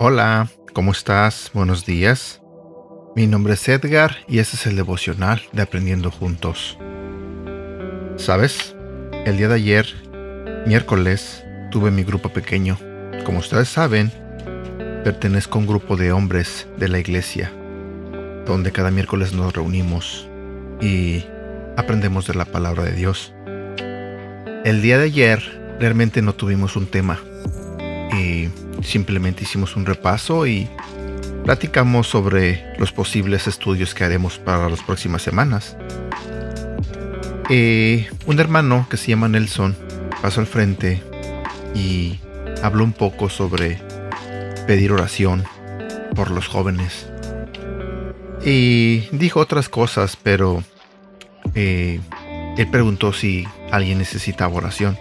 Hola, ¿cómo estás? Buenos días. Mi nombre es Edgar y este es el devocional de Aprendiendo Juntos. ¿Sabes? El día de ayer, miércoles, tuve mi grupo pequeño. Como ustedes saben, pertenezco a un grupo de hombres de la iglesia, donde cada miércoles nos reunimos y aprendemos de la palabra de Dios. El día de ayer realmente no tuvimos un tema y simplemente hicimos un repaso y platicamos sobre los posibles estudios que haremos para las próximas semanas. Eh, un hermano que se llama Nelson pasó al frente y habló un poco sobre pedir oración por los jóvenes. Y dijo otras cosas, pero eh, él preguntó si alguien necesitaba oración.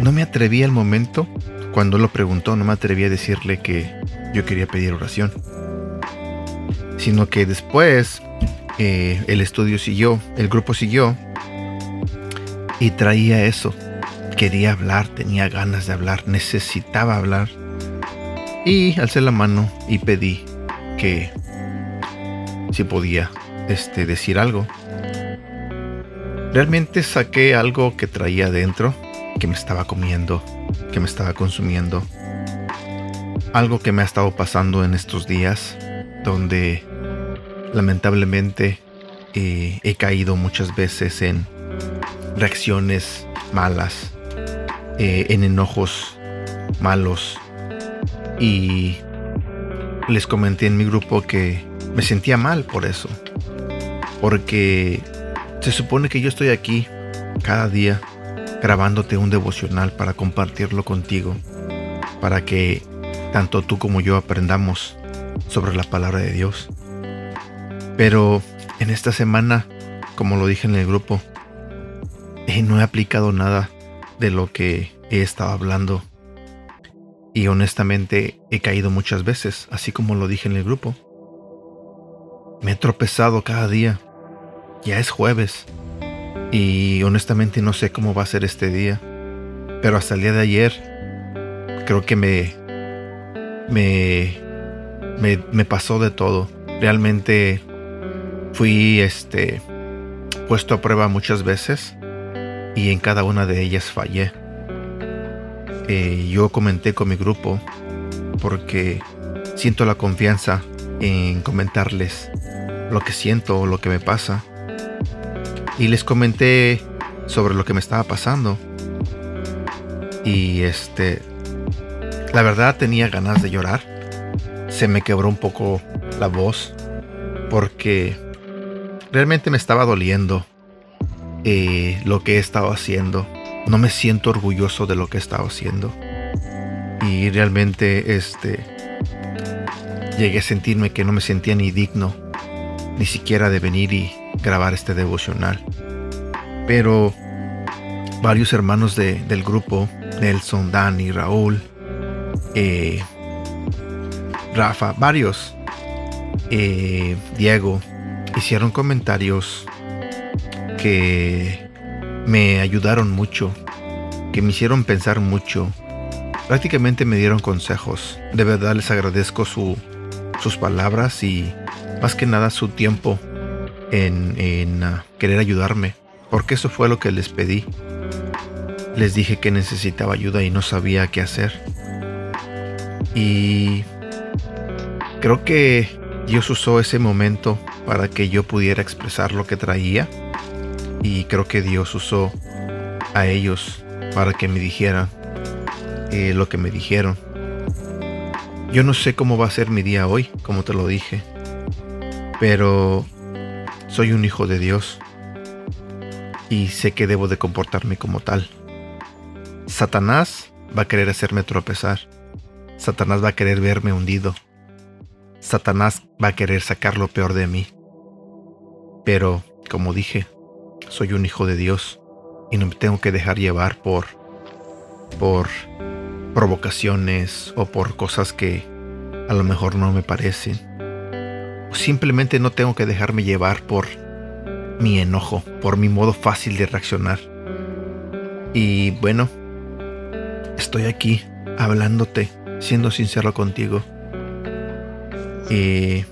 No me atreví al momento cuando lo preguntó, no me atreví a decirle que yo quería pedir oración. Sino que después eh, el estudio siguió, el grupo siguió y traía eso. Quería hablar, tenía ganas de hablar, necesitaba hablar. Y alcé la mano y pedí que si podía este, decir algo. Realmente saqué algo que traía adentro, que me estaba comiendo que me estaba consumiendo. Algo que me ha estado pasando en estos días, donde lamentablemente eh, he caído muchas veces en reacciones malas, eh, en enojos malos. Y les comenté en mi grupo que me sentía mal por eso. Porque se supone que yo estoy aquí cada día grabándote un devocional para compartirlo contigo, para que tanto tú como yo aprendamos sobre la palabra de Dios. Pero en esta semana, como lo dije en el grupo, eh, no he aplicado nada de lo que he estado hablando. Y honestamente he caído muchas veces, así como lo dije en el grupo. Me he tropezado cada día. Ya es jueves. Y honestamente no sé cómo va a ser este día. Pero hasta el día de ayer creo que me, me, me, pasó de todo. Realmente fui este, puesto a prueba muchas veces y en cada una de ellas fallé. Eh, yo comenté con mi grupo porque siento la confianza en comentarles lo que siento o lo que me pasa y les comenté sobre lo que me estaba pasando. Y este, la verdad tenía ganas de llorar. Se me quebró un poco la voz porque realmente me estaba doliendo eh, lo que he estado haciendo. No me siento orgulloso de lo que he estado haciendo. Y realmente este llegué a sentirme que no me sentía ni digno ni siquiera de venir y grabar este devocional. Pero varios hermanos del grupo, Nelson, Dani, Raúl, eh, Rafa, varios, eh, Diego, hicieron comentarios que me ayudaron mucho, que me hicieron pensar mucho. Prácticamente me dieron consejos. De verdad les agradezco sus palabras y más que nada su tiempo en, ah, querer ayudarme, porque eso fue lo que les pedí. Les dije que necesitaba ayuda y no sabía qué hacer. Y creo que Dios usó ese momento para que yo pudiera expresar lo que traía. Y creo que Dios usó a ellos para que me dijeran eh, lo que me dijeron. Yo no sé cómo va a ser mi día hoy, como te lo dije. Pero soy un hijo de Dios y sé que debo de comportarme como tal. Satanás va a querer hacerme tropezar. Satanás va a querer verme hundido. Satanás va a querer sacar lo peor de mí. Pero, como dije, soy un hijo de Dios y no me tengo que dejar llevar por por provocaciones o por cosas que a lo mejor no me parecen. O simplemente no tengo que dejarme llevar por mi enojo, por mi modo fácil de reaccionar. Y bueno, estoy aquí hablándote, siendo sincero contigo. Y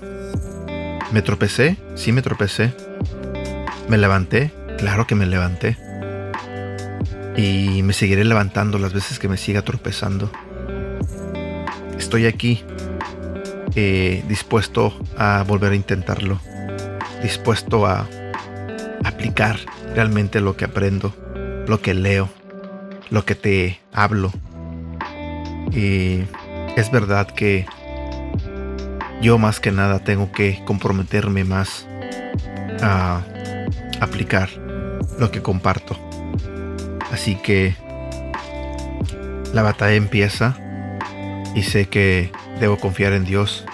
me tropecé, sí me tropecé. Me levanté, claro que me levanté. Y me seguiré levantando las veces que me siga tropezando. Estoy aquí, eh, dispuesto a volver a intentarlo. Dispuesto a aplicar realmente lo que aprendo, lo que leo, lo que te hablo. Y es verdad que yo más que nada tengo que comprometerme más a aplicar lo que comparto. Así que la batalla empieza y sé que debo confiar en Dios.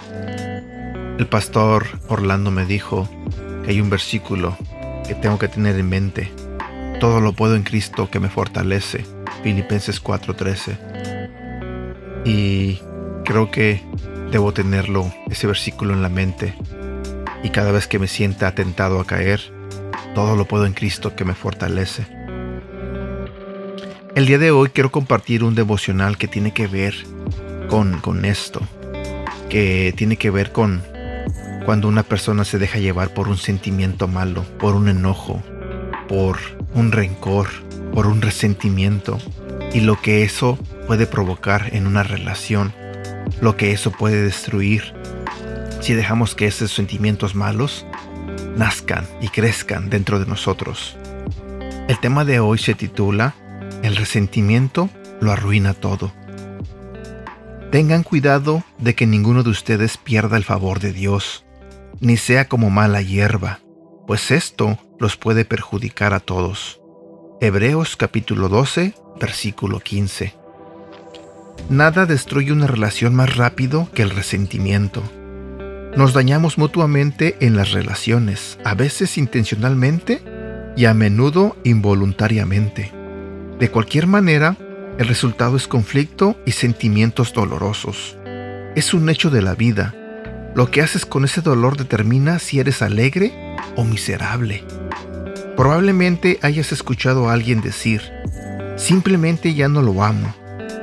El pastor Orlando me dijo que hay un versículo que tengo que tener en mente. Todo lo puedo en Cristo que me fortalece. Filipenses 4:13. Y creo que Debo tenerlo, ese versículo en la mente. Y cada vez que me sienta atentado a caer, todo lo puedo en Cristo que me fortalece. El día de hoy quiero compartir un devocional que tiene que ver con, con esto, que tiene que ver con cuando una persona se deja llevar por un sentimiento malo, por un enojo, por un rencor, por un resentimiento y lo que eso puede provocar en una relación lo que eso puede destruir si dejamos que esos sentimientos malos nazcan y crezcan dentro de nosotros. El tema de hoy se titula El resentimiento lo arruina todo. Tengan cuidado de que ninguno de ustedes pierda el favor de Dios, ni sea como mala hierba, pues esto los puede perjudicar a todos. Hebreos capítulo 12, versículo 15. Nada destruye una relación más rápido que el resentimiento. Nos dañamos mutuamente en las relaciones, a veces intencionalmente y a menudo involuntariamente. De cualquier manera, el resultado es conflicto y sentimientos dolorosos. Es un hecho de la vida. Lo que haces con ese dolor determina si eres alegre o miserable. Probablemente hayas escuchado a alguien decir, simplemente ya no lo amo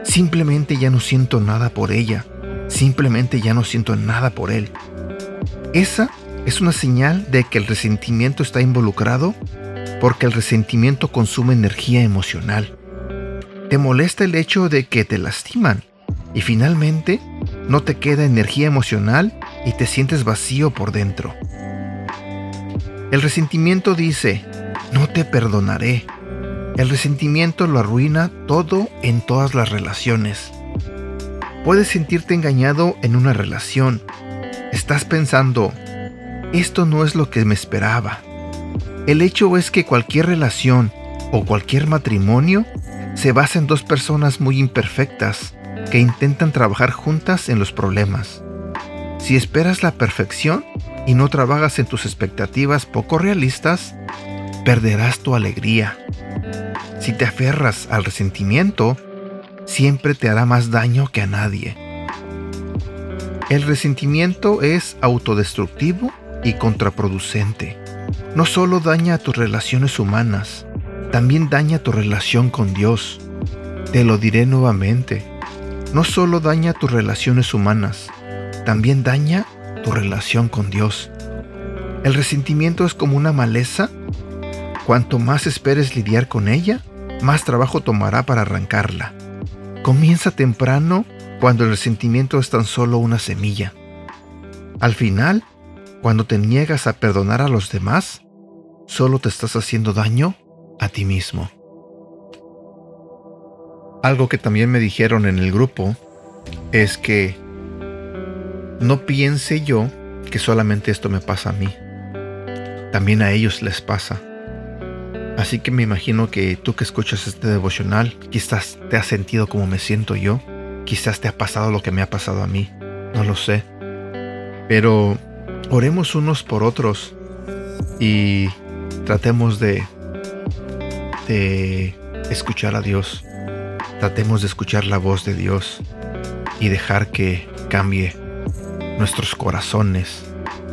Simplemente ya no siento nada por ella. Simplemente ya no siento nada por él. Esa es una señal de que el resentimiento está involucrado porque el resentimiento consume energía emocional. Te molesta el hecho de que te lastiman y finalmente no te queda energía emocional y te sientes vacío por dentro. El resentimiento dice, no te perdonaré, el resentimiento lo arruina todo en todas las relaciones. Puedes sentirte engañado en una relación. Estás pensando, esto no es lo que me esperaba. El hecho es que cualquier relación o cualquier matrimonio se basa en dos personas muy imperfectas que intentan trabajar juntas en los problemas. Si esperas la perfección y no trabajas en tus expectativas poco realistas, perderás tu alegría. Si te aferras al resentimiento, siempre te hará más daño que a nadie. El resentimiento es autodestructivo y contraproducente. No solo daña a tus relaciones humanas, también daña tu relación con Dios. Te lo diré nuevamente. No solo daña tus relaciones humanas, también daña tu relación con Dios. El resentimiento es como una maleza. Cuanto más esperes lidiar con ella, más trabajo tomará para arrancarla. Comienza temprano cuando el resentimiento es tan solo una semilla. Al final, cuando te niegas a perdonar a los demás, solo te estás haciendo daño a ti mismo. Algo que también me dijeron en el grupo es que no piense yo que solamente esto me pasa a mí. También a ellos les pasa. Así que me imagino que tú que escuchas este devocional, quizás te has sentido como me siento yo, quizás te ha pasado lo que me ha pasado a mí, no lo sé. Pero oremos unos por otros y tratemos de, de escuchar a Dios. Tratemos de escuchar la voz de Dios y dejar que cambie nuestros corazones,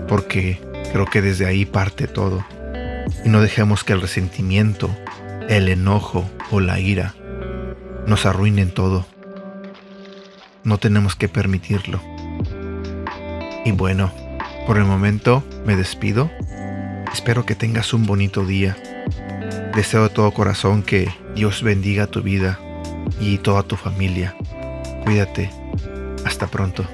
porque creo que desde ahí parte todo. Y no dejemos que el resentimiento, el enojo o la ira nos arruinen todo. No tenemos que permitirlo. Y bueno, por el momento me despido. Espero que tengas un bonito día. Deseo de todo corazón que Dios bendiga tu vida y toda tu familia. Cuídate. Hasta pronto.